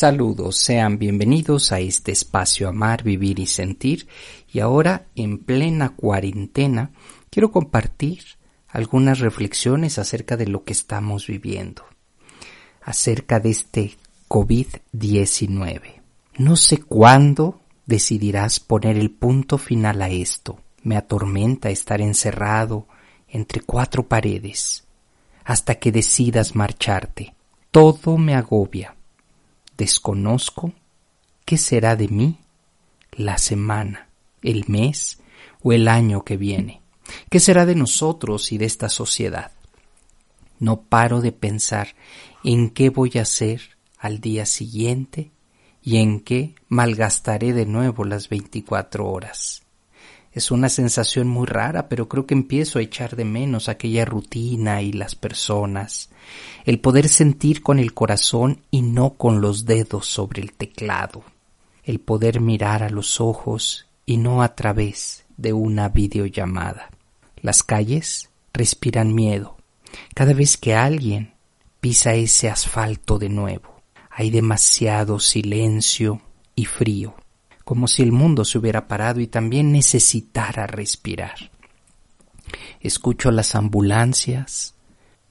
Saludos, sean bienvenidos a este espacio Amar, Vivir y Sentir. Y ahora, en plena cuarentena, quiero compartir algunas reflexiones acerca de lo que estamos viviendo, acerca de este COVID-19. No sé cuándo decidirás poner el punto final a esto. Me atormenta estar encerrado entre cuatro paredes hasta que decidas marcharte. Todo me agobia desconozco qué será de mí la semana, el mes o el año que viene. ¿Qué será de nosotros y de esta sociedad? No paro de pensar en qué voy a hacer al día siguiente y en qué malgastaré de nuevo las 24 horas. Es una sensación muy rara, pero creo que empiezo a echar de menos aquella rutina y las personas, el poder sentir con el corazón y no con los dedos sobre el teclado, el poder mirar a los ojos y no a través de una videollamada. Las calles respiran miedo. Cada vez que alguien pisa ese asfalto de nuevo, hay demasiado silencio y frío como si el mundo se hubiera parado y también necesitara respirar. Escucho las ambulancias,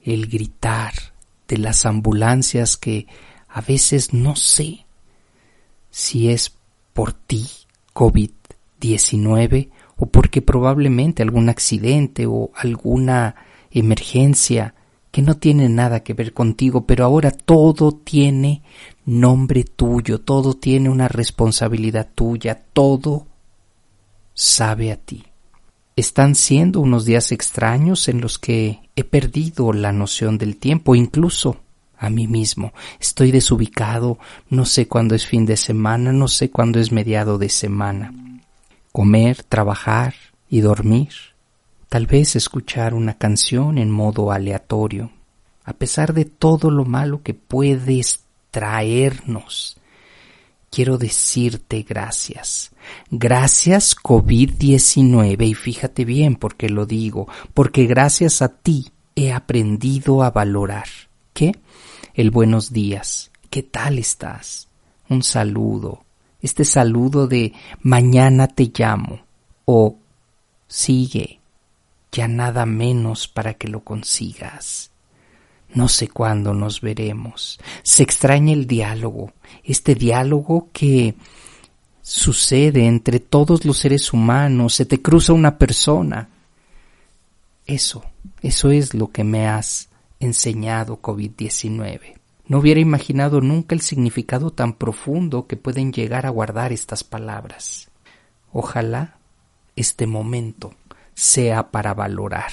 el gritar de las ambulancias que a veces no sé si es por ti, COVID-19, o porque probablemente algún accidente o alguna emergencia que no tiene nada que ver contigo, pero ahora todo tiene nombre tuyo, todo tiene una responsabilidad tuya, todo sabe a ti. Están siendo unos días extraños en los que he perdido la noción del tiempo, incluso a mí mismo. Estoy desubicado, no sé cuándo es fin de semana, no sé cuándo es mediado de semana. Comer, trabajar y dormir tal vez escuchar una canción en modo aleatorio, a pesar de todo lo malo que puedes traernos. Quiero decirte gracias. Gracias COVID-19 y fíjate bien porque lo digo, porque gracias a ti he aprendido a valorar. ¿Qué? El buenos días. ¿Qué tal estás? Un saludo. Este saludo de mañana te llamo o sigue ya nada menos para que lo consigas. No sé cuándo nos veremos. Se extraña el diálogo, este diálogo que sucede entre todos los seres humanos, se te cruza una persona. Eso, eso es lo que me has enseñado COVID-19. No hubiera imaginado nunca el significado tan profundo que pueden llegar a guardar estas palabras. Ojalá este momento sea para valorar,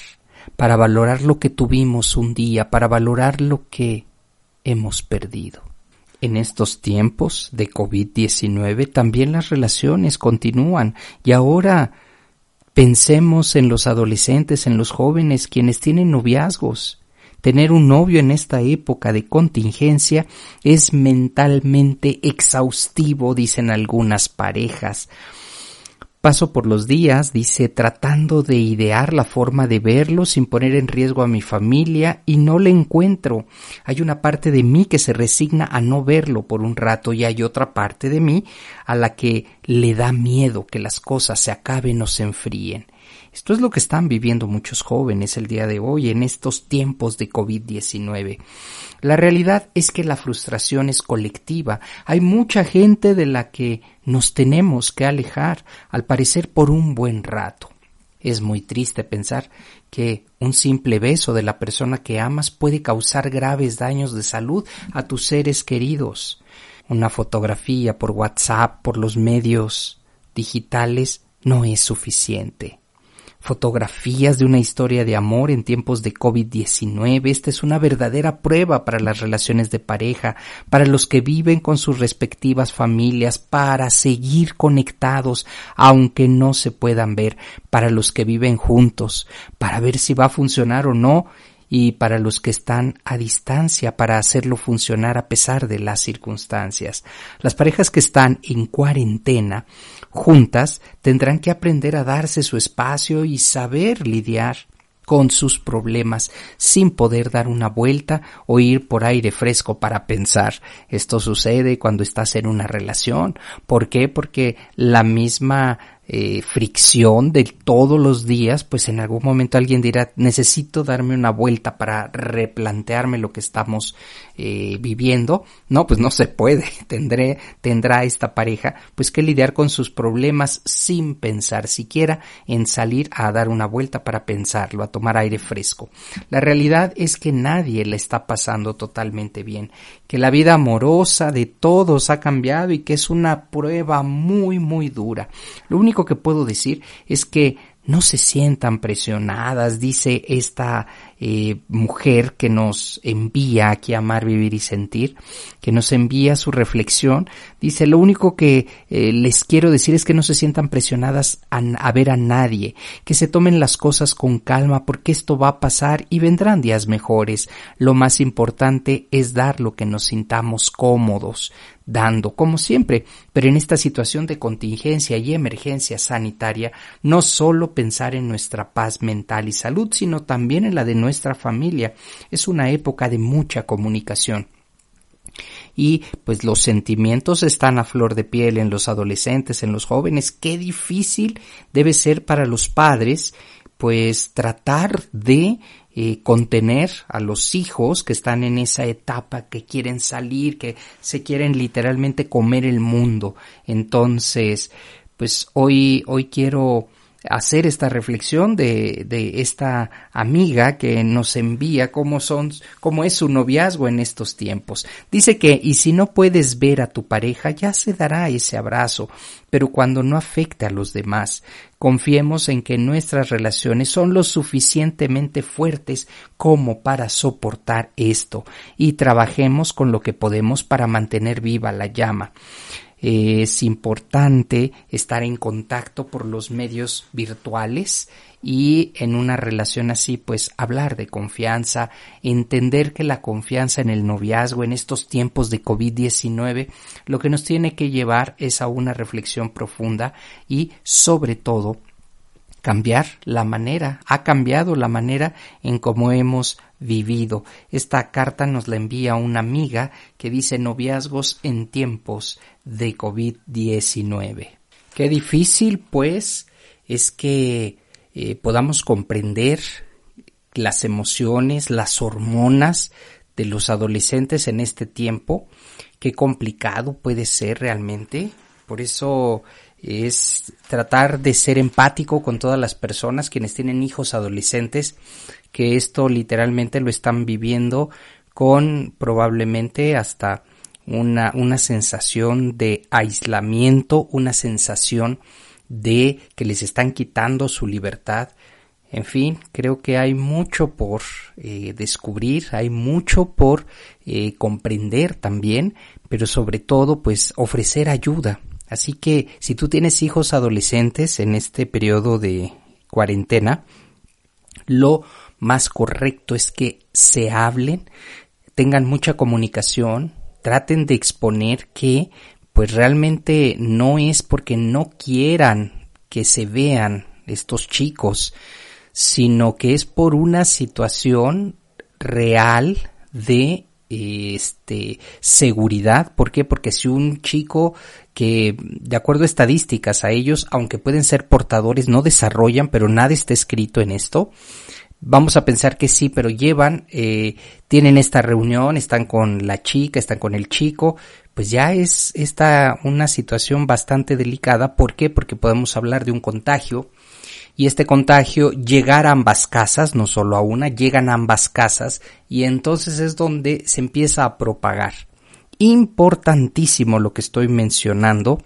para valorar lo que tuvimos un día, para valorar lo que hemos perdido. En estos tiempos de COVID-19 también las relaciones continúan y ahora pensemos en los adolescentes, en los jóvenes, quienes tienen noviazgos. Tener un novio en esta época de contingencia es mentalmente exhaustivo, dicen algunas parejas. Paso por los días, dice, tratando de idear la forma de verlo sin poner en riesgo a mi familia y no le encuentro. Hay una parte de mí que se resigna a no verlo por un rato y hay otra parte de mí a la que le da miedo que las cosas se acaben o se enfríen. Esto es lo que están viviendo muchos jóvenes el día de hoy en estos tiempos de COVID-19. La realidad es que la frustración es colectiva. Hay mucha gente de la que nos tenemos que alejar, al parecer por un buen rato. Es muy triste pensar que un simple beso de la persona que amas puede causar graves daños de salud a tus seres queridos. Una fotografía por WhatsApp, por los medios digitales, no es suficiente. Fotografías de una historia de amor en tiempos de COVID-19. Esta es una verdadera prueba para las relaciones de pareja, para los que viven con sus respectivas familias, para seguir conectados aunque no se puedan ver, para los que viven juntos, para ver si va a funcionar o no y para los que están a distancia para hacerlo funcionar a pesar de las circunstancias. Las parejas que están en cuarentena juntas tendrán que aprender a darse su espacio y saber lidiar con sus problemas sin poder dar una vuelta o ir por aire fresco para pensar. Esto sucede cuando estás en una relación. ¿Por qué? Porque la misma eh, fricción de todos los días, pues en algún momento alguien dirá, necesito darme una vuelta para replantearme lo que estamos eh, viviendo. No, pues no se puede. Tendré, tendrá esta pareja pues que lidiar con sus problemas sin pensar siquiera en salir a dar una vuelta para pensarlo, a tomar aire fresco. La realidad es que nadie le está pasando totalmente bien, que la vida amorosa de todos ha cambiado y que es una prueba muy muy dura. Lo único que puedo decir es que no se sientan presionadas, dice esta eh, mujer que nos envía aquí a amar, vivir y sentir, que nos envía su reflexión. Dice, lo único que eh, les quiero decir es que no se sientan presionadas a, a ver a nadie, que se tomen las cosas con calma porque esto va a pasar y vendrán días mejores. Lo más importante es dar lo que nos sintamos cómodos, dando, como siempre, pero en esta situación de contingencia y emergencia sanitaria, no solo pensar en nuestra paz mental y salud, sino también en la de nuestra familia. Es una época de mucha comunicación y pues los sentimientos están a flor de piel en los adolescentes, en los jóvenes. Qué difícil debe ser para los padres pues tratar de eh, contener a los hijos que están en esa etapa, que quieren salir, que se quieren literalmente comer el mundo. Entonces, pues hoy, hoy quiero hacer esta reflexión de, de, esta amiga que nos envía cómo son, cómo es su noviazgo en estos tiempos. Dice que, y si no puedes ver a tu pareja, ya se dará ese abrazo, pero cuando no afecte a los demás, confiemos en que nuestras relaciones son lo suficientemente fuertes como para soportar esto y trabajemos con lo que podemos para mantener viva la llama es importante estar en contacto por los medios virtuales y en una relación así pues hablar de confianza, entender que la confianza en el noviazgo en estos tiempos de COVID-19 lo que nos tiene que llevar es a una reflexión profunda y sobre todo cambiar la manera, ha cambiado la manera en cómo hemos vivido. Esta carta nos la envía una amiga que dice noviazgos en tiempos de COVID-19. Qué difícil, pues, es que eh, podamos comprender las emociones, las hormonas de los adolescentes en este tiempo. Qué complicado puede ser realmente. Por eso es tratar de ser empático con todas las personas quienes tienen hijos adolescentes que esto literalmente lo están viviendo con probablemente hasta una, una sensación de aislamiento, una sensación de que les están quitando su libertad. En fin, creo que hay mucho por eh, descubrir, hay mucho por eh, comprender también, pero sobre todo pues ofrecer ayuda. Así que si tú tienes hijos adolescentes en este periodo de cuarentena, lo más correcto es que se hablen, tengan mucha comunicación, traten de exponer que pues realmente no es porque no quieran que se vean estos chicos, sino que es por una situación real de este seguridad. ¿Por qué? Porque si un chico que, de acuerdo a estadísticas, a ellos, aunque pueden ser portadores, no desarrollan, pero nada está escrito en esto, vamos a pensar que sí, pero llevan, eh, tienen esta reunión, están con la chica, están con el chico, pues ya es esta una situación bastante delicada. ¿Por qué? Porque podemos hablar de un contagio y este contagio llegar a ambas casas, no solo a una, llegan a ambas casas y entonces es donde se empieza a propagar. Importantísimo lo que estoy mencionando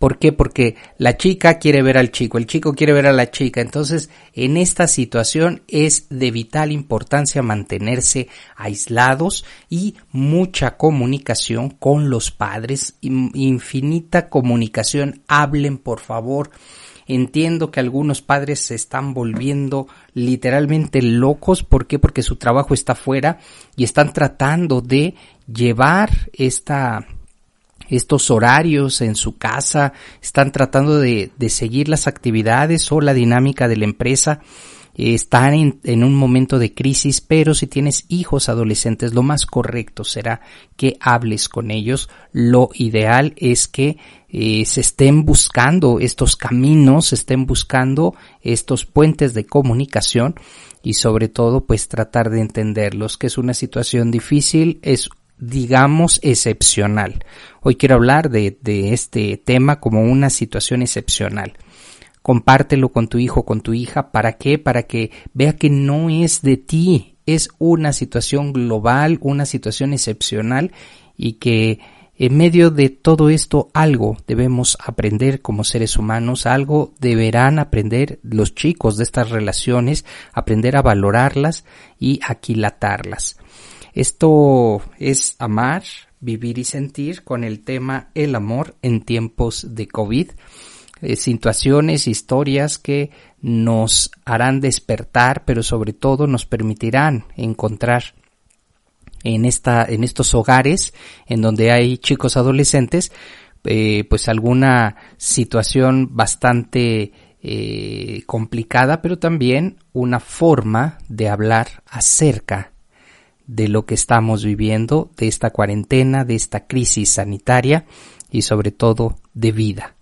¿Por qué? Porque la chica quiere ver al chico, el chico quiere ver a la chica. Entonces, en esta situación es de vital importancia mantenerse aislados y mucha comunicación con los padres, infinita comunicación. Hablen, por favor. Entiendo que algunos padres se están volviendo literalmente locos. ¿Por qué? Porque su trabajo está fuera y están tratando de llevar esta estos horarios en su casa, están tratando de, seguir las actividades o la dinámica de la empresa, están en, en, un momento de crisis, pero si tienes hijos adolescentes, lo más correcto será que hables con ellos. Lo ideal es que eh, se estén buscando estos caminos, se estén buscando estos puentes de comunicación y sobre todo pues tratar de entenderlos, que es una situación difícil, es digamos, excepcional. Hoy quiero hablar de, de, este tema como una situación excepcional. Compártelo con tu hijo, con tu hija. ¿Para qué? Para que vea que no es de ti, es una situación global, una situación excepcional y que en medio de todo esto algo debemos aprender como seres humanos, algo deberán aprender los chicos de estas relaciones, aprender a valorarlas y aquilatarlas. Esto es amar, vivir y sentir con el tema el amor en tiempos de COVID. Eh, situaciones, historias que nos harán despertar, pero sobre todo nos permitirán encontrar en esta, en estos hogares en donde hay chicos adolescentes, eh, pues alguna situación bastante eh, complicada, pero también una forma de hablar acerca de lo que estamos viviendo, de esta cuarentena, de esta crisis sanitaria y sobre todo de vida.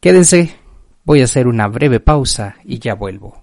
Quédense, voy a hacer una breve pausa y ya vuelvo.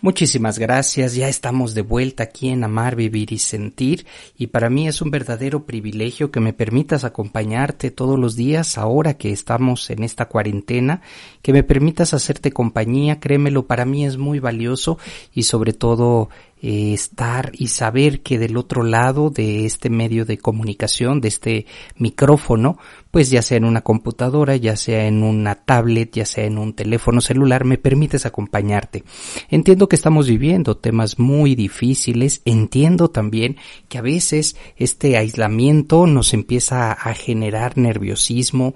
Muchísimas gracias, ya estamos de vuelta aquí en Amar, Vivir y Sentir y para mí es un verdadero privilegio que me permitas acompañarte todos los días ahora que estamos en esta cuarentena, que me permitas hacerte compañía, créemelo, para mí es muy valioso y sobre todo eh, estar y saber que del otro lado de este medio de comunicación, de este micrófono, pues ya sea en una computadora, ya sea en una tablet, ya sea en un teléfono celular, me permites acompañarte. Entiendo que estamos viviendo temas muy difíciles, entiendo también que a veces este aislamiento nos empieza a generar nerviosismo,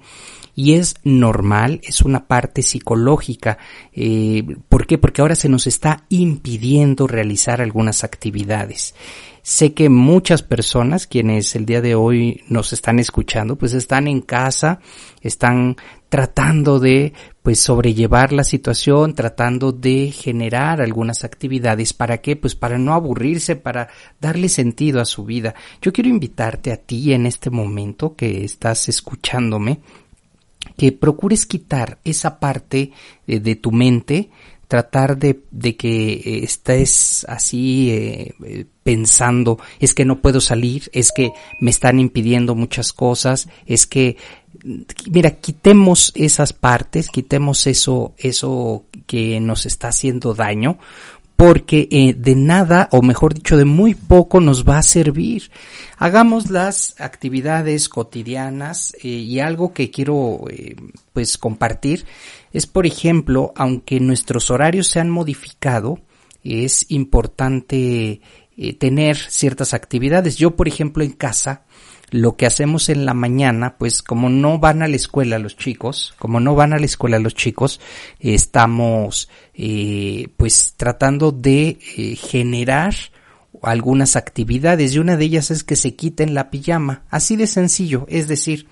y es normal, es una parte psicológica. Eh, ¿Por qué? Porque ahora se nos está impidiendo realizar algunas actividades. Sé que muchas personas quienes el día de hoy nos están escuchando, pues están en casa, están tratando de pues sobrellevar la situación, tratando de generar algunas actividades. ¿Para qué? Pues para no aburrirse, para darle sentido a su vida. Yo quiero invitarte a ti en este momento que estás escuchándome que procures quitar esa parte eh, de tu mente, tratar de, de que eh, estés así eh, pensando, es que no puedo salir, es que me están impidiendo muchas cosas, es que, mira, quitemos esas partes, quitemos eso, eso que nos está haciendo daño, porque eh, de nada, o mejor dicho, de muy poco nos va a servir. Hagamos las actividades cotidianas eh, y algo que quiero eh, pues compartir es, por ejemplo, aunque nuestros horarios se han modificado, es importante tener ciertas actividades. Yo, por ejemplo, en casa, lo que hacemos en la mañana, pues como no van a la escuela los chicos, como no van a la escuela los chicos, estamos eh, pues tratando de eh, generar algunas actividades y una de ellas es que se quiten la pijama, así de sencillo, es decir,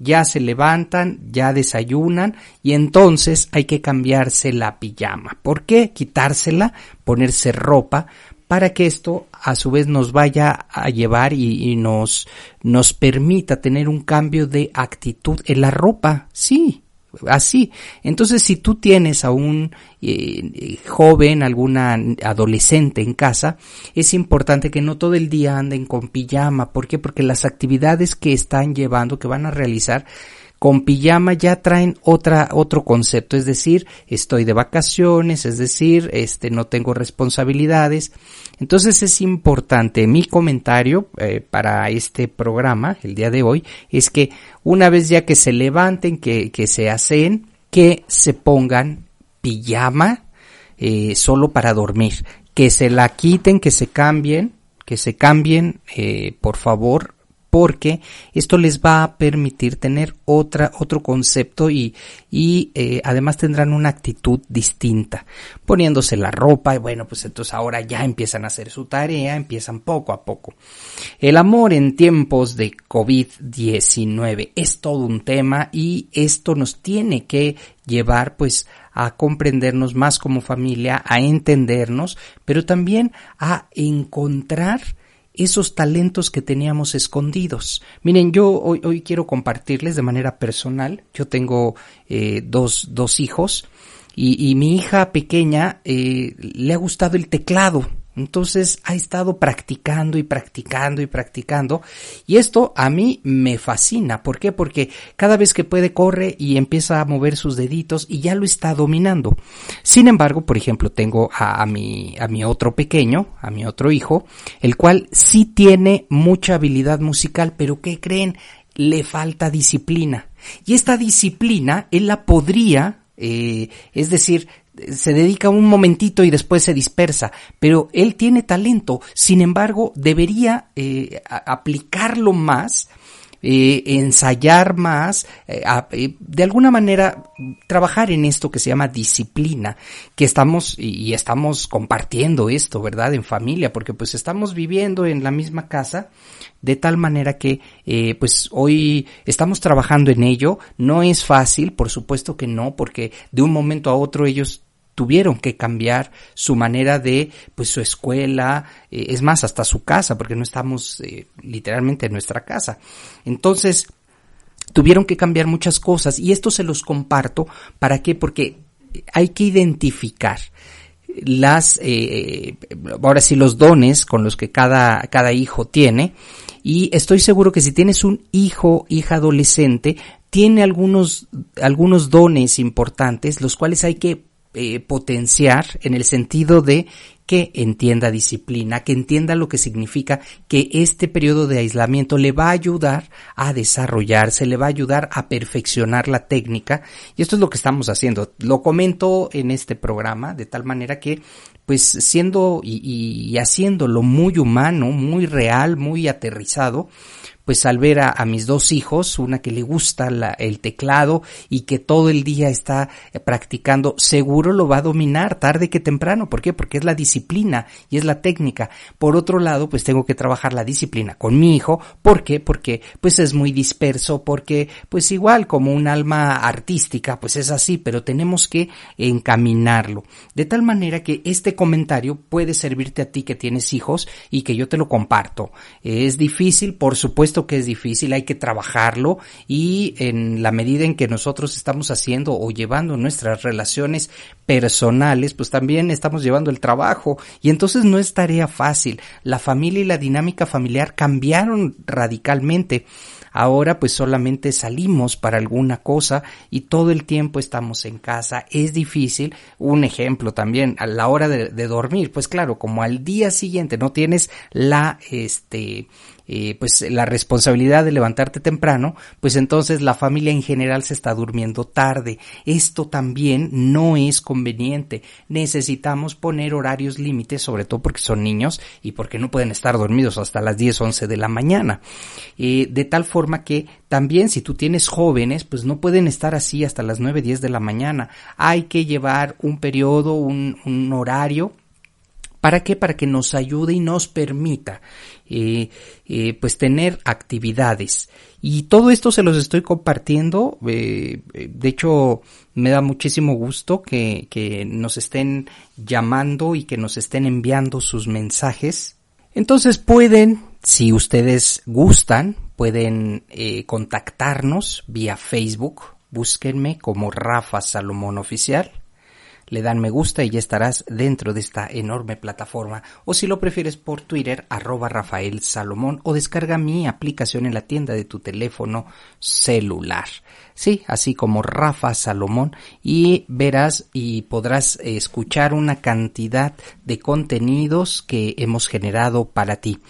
ya se levantan, ya desayunan y entonces hay que cambiarse la pijama. ¿Por qué? Quitársela, ponerse ropa para que esto a su vez nos vaya a llevar y, nos, nos permita tener un cambio de actitud en la ropa, sí, así. Entonces, si tú tienes a un eh, joven, alguna adolescente en casa, es importante que no todo el día anden con pijama. ¿Por qué? Porque las actividades que están llevando, que van a realizar, con pijama ya traen otra, otro concepto, es decir, estoy de vacaciones, es decir, este, no tengo responsabilidades. Entonces es importante, mi comentario eh, para este programa, el día de hoy, es que una vez ya que se levanten, que, que se hacen, que se pongan pijama eh, solo para dormir, que se la quiten, que se cambien, que se cambien, eh, por favor, porque esto les va a permitir tener otra, otro concepto y, y eh, además tendrán una actitud distinta. Poniéndose la ropa y bueno, pues entonces ahora ya empiezan a hacer su tarea, empiezan poco a poco. El amor en tiempos de COVID-19 es todo un tema y esto nos tiene que llevar pues a comprendernos más como familia, a entendernos, pero también a encontrar esos talentos que teníamos escondidos. Miren, yo hoy, hoy quiero compartirles de manera personal. Yo tengo eh, dos, dos hijos y, mi hija pequeña eh, le ha gustado el teclado. Entonces ha estado practicando y practicando y practicando. Y esto a mí me fascina. ¿Por qué? Porque cada vez que puede corre y empieza a mover sus deditos y ya lo está dominando. Sin embargo, por ejemplo, tengo a, mi, a mi otro pequeño, a mi otro hijo, el cual sí tiene mucha habilidad musical, pero ¿qué creen? Le falta disciplina. Y esta disciplina él la podría eh, es decir, se dedica un momentito y después se dispersa, pero él tiene talento, sin embargo, debería eh, aplicarlo más, eh, ensayar más, eh, eh, de alguna manera trabajar en esto que se llama disciplina, que estamos y, estamos compartiendo esto, ¿verdad? En familia, porque pues estamos viviendo en la misma casa, de tal manera que pues hoy estamos trabajando en ello, no es fácil, por supuesto que no, porque de un momento a otro ellos tuvieron que cambiar su manera de, pues su escuela, eh, es más, hasta su casa, porque no estamos eh, literalmente en nuestra casa. Entonces, tuvieron que cambiar muchas cosas y esto se los comparto, ¿para qué? Porque hay que identificar las, eh, ahora sí, los dones con los que cada, cada hijo tiene. Y estoy seguro que si tienes un hijo, hija adolescente, tiene algunos, algunos dones importantes, los cuales hay que eh, potenciar en el sentido de que entienda disciplina, que entienda lo que significa que este periodo de aislamiento le va a ayudar a desarrollarse, le va a ayudar a perfeccionar la técnica y esto es lo que estamos haciendo. Lo comento en este programa de tal manera que pues siendo y, y haciéndolo muy humano, muy real, muy aterrizado, pues al ver a, mis dos hijos, una que le gusta el teclado y que todo el día está eh, practicando, seguro lo va a dominar tarde que temprano. ¿Por qué? Porque es la disciplina y es la técnica. Por otro lado, pues tengo que trabajar la disciplina con mi hijo. ¿Por qué? Porque pues es muy disperso, porque pues igual como un alma artística, pues es así, pero tenemos que encaminarlo. De tal manera que este comentario puede servirte a ti que tienes hijos y que yo te lo comparto. Es difícil, por supuesto, que es difícil, hay que trabajarlo y en la medida en que nosotros estamos haciendo o llevando nuestras relaciones personales, pues también estamos llevando el trabajo y entonces no es tarea fácil. La familia y la dinámica familiar cambiaron radicalmente. Ahora pues solamente salimos para alguna cosa y todo el tiempo estamos en casa. Es difícil. Un ejemplo también, a la hora de, de dormir, pues claro, como al día siguiente no tienes la, este, eh, pues la responsabilidad de levantarte temprano, pues entonces la familia en general se está durmiendo tarde. Esto también no es conveniente. Necesitamos poner horarios límites, sobre todo porque son niños y porque no pueden estar dormidos hasta las 10, 11 de la mañana. Eh, de tal forma que también si tú tienes jóvenes, pues no pueden estar así hasta las 9, 10 de la mañana. Hay que llevar un periodo, un, un horario ¿Para qué? Para que nos ayude y nos permita eh, eh, pues tener actividades. Y todo esto se los estoy compartiendo. Eh, de hecho, me da muchísimo gusto que, que nos estén llamando y que nos estén enviando sus mensajes. Entonces pueden, si ustedes gustan, pueden contactarnos vía Facebook. Búsquenme como Rafa Salomón Oficial le dan me gusta y ya estarás dentro de esta enorme plataforma. O si lo prefieres por Twitter, arroba Rafael Salomón o descarga mi aplicación en la tienda de tu teléfono celular. Sí, así como Rafa Salomón y verás y podrás escuchar una cantidad de contenidos que hemos generado para ti.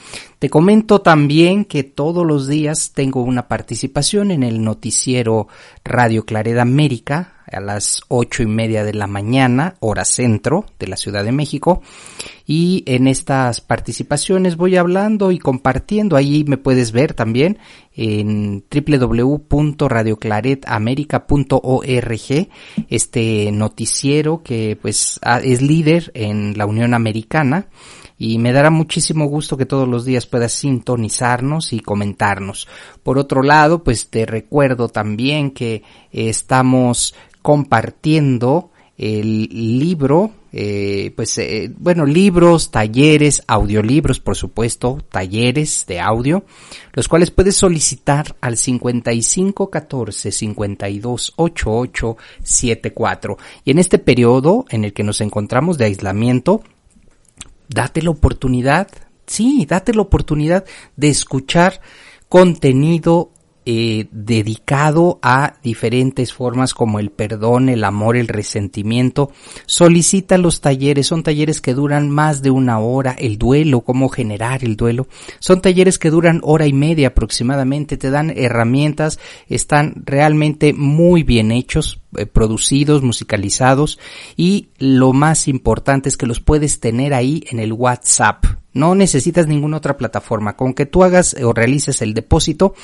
Te comento también que todos los días tengo una participación en el noticiero Radio Clareda América a las ocho y media de la mañana, hora centro de la Ciudad de México. Y en estas participaciones voy hablando y compartiendo. Ahí me puedes ver también en www.radioclaretamerica.org este noticiero que pues es líder en la Unión Americana y me dará muchísimo gusto que todos los días puedas sintonizarnos y comentarnos. Por otro lado, pues te recuerdo también que estamos compartiendo el libro, eh, pues eh, bueno, libros, talleres, audiolibros, por supuesto, talleres de audio, los cuales puedes solicitar al 55 14 52 88 74. Y en este periodo en el que nos encontramos de aislamiento, date la oportunidad, sí, date la oportunidad de escuchar contenido eh, dedicado a diferentes formas como el perdón, el amor, el resentimiento. Solicita los talleres, son talleres que duran más de una hora, el duelo, cómo generar el duelo. Son talleres que duran hora y media aproximadamente, te dan herramientas, están realmente muy bien hechos, eh, producidos, musicalizados y lo más importante es que los puedes tener ahí en el WhatsApp. No necesitas ninguna otra plataforma. Con que tú hagas o realices el depósito,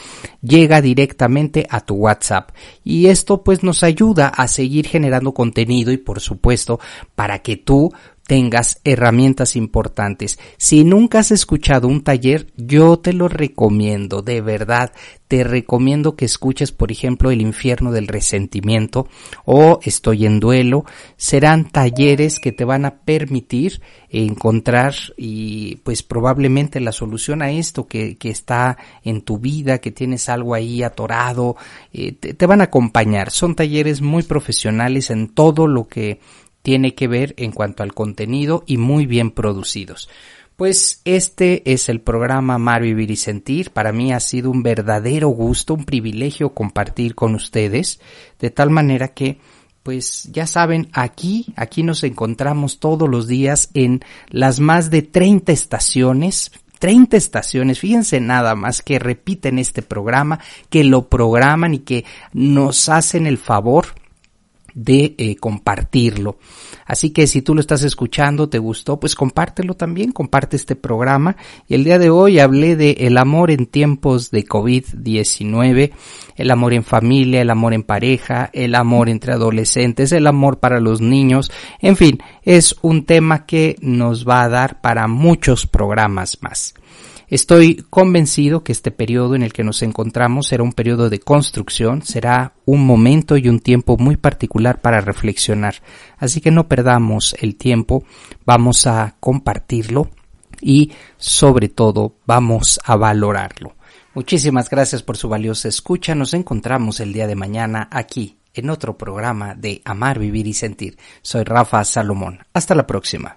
llega directamente a tu WhatsApp. Y esto pues nos ayuda a seguir generando contenido y por supuesto para que tú tengas herramientas importantes. Si nunca has escuchado un taller, yo te lo recomiendo, de verdad. Te recomiendo que escuches, por ejemplo, El infierno del resentimiento o Estoy en duelo. Serán talleres que te van a permitir encontrar y pues probablemente la solución a esto que, que está en tu vida, que tienes algo ahí atorado, eh, te van a acompañar. Son talleres muy profesionales en todo lo que tiene que ver en cuanto al contenido y muy bien producidos. Pues este es el programa Amar, Vivir y Sentir. Para mí ha sido un verdadero gusto, un privilegio compartir con ustedes, de tal manera que, pues ya saben, aquí, aquí nos encontramos todos los días en las más de 30 estaciones 30 estaciones, fíjense nada más que repiten este programa, que lo programan y que nos hacen el favor de eh, compartirlo. Así que si tú lo estás escuchando, te gustó, pues compártelo también, comparte este programa. Y el día de hoy hablé de el amor en tiempos de COVID-19, el amor en familia, el amor en pareja, el amor entre adolescentes, el amor para los niños, en fin, es un tema que nos va a dar para muchos programas más. Estoy convencido que este periodo en el que nos encontramos será un periodo de construcción, será un momento y un tiempo muy particular para reflexionar. Así que no perdamos el tiempo, vamos a compartirlo y sobre todo vamos a valorarlo. Muchísimas gracias por su valiosa escucha. Nos encontramos el día de mañana aquí en otro programa de Amar, Vivir y Sentir. Soy Rafa Salomón. Hasta la próxima.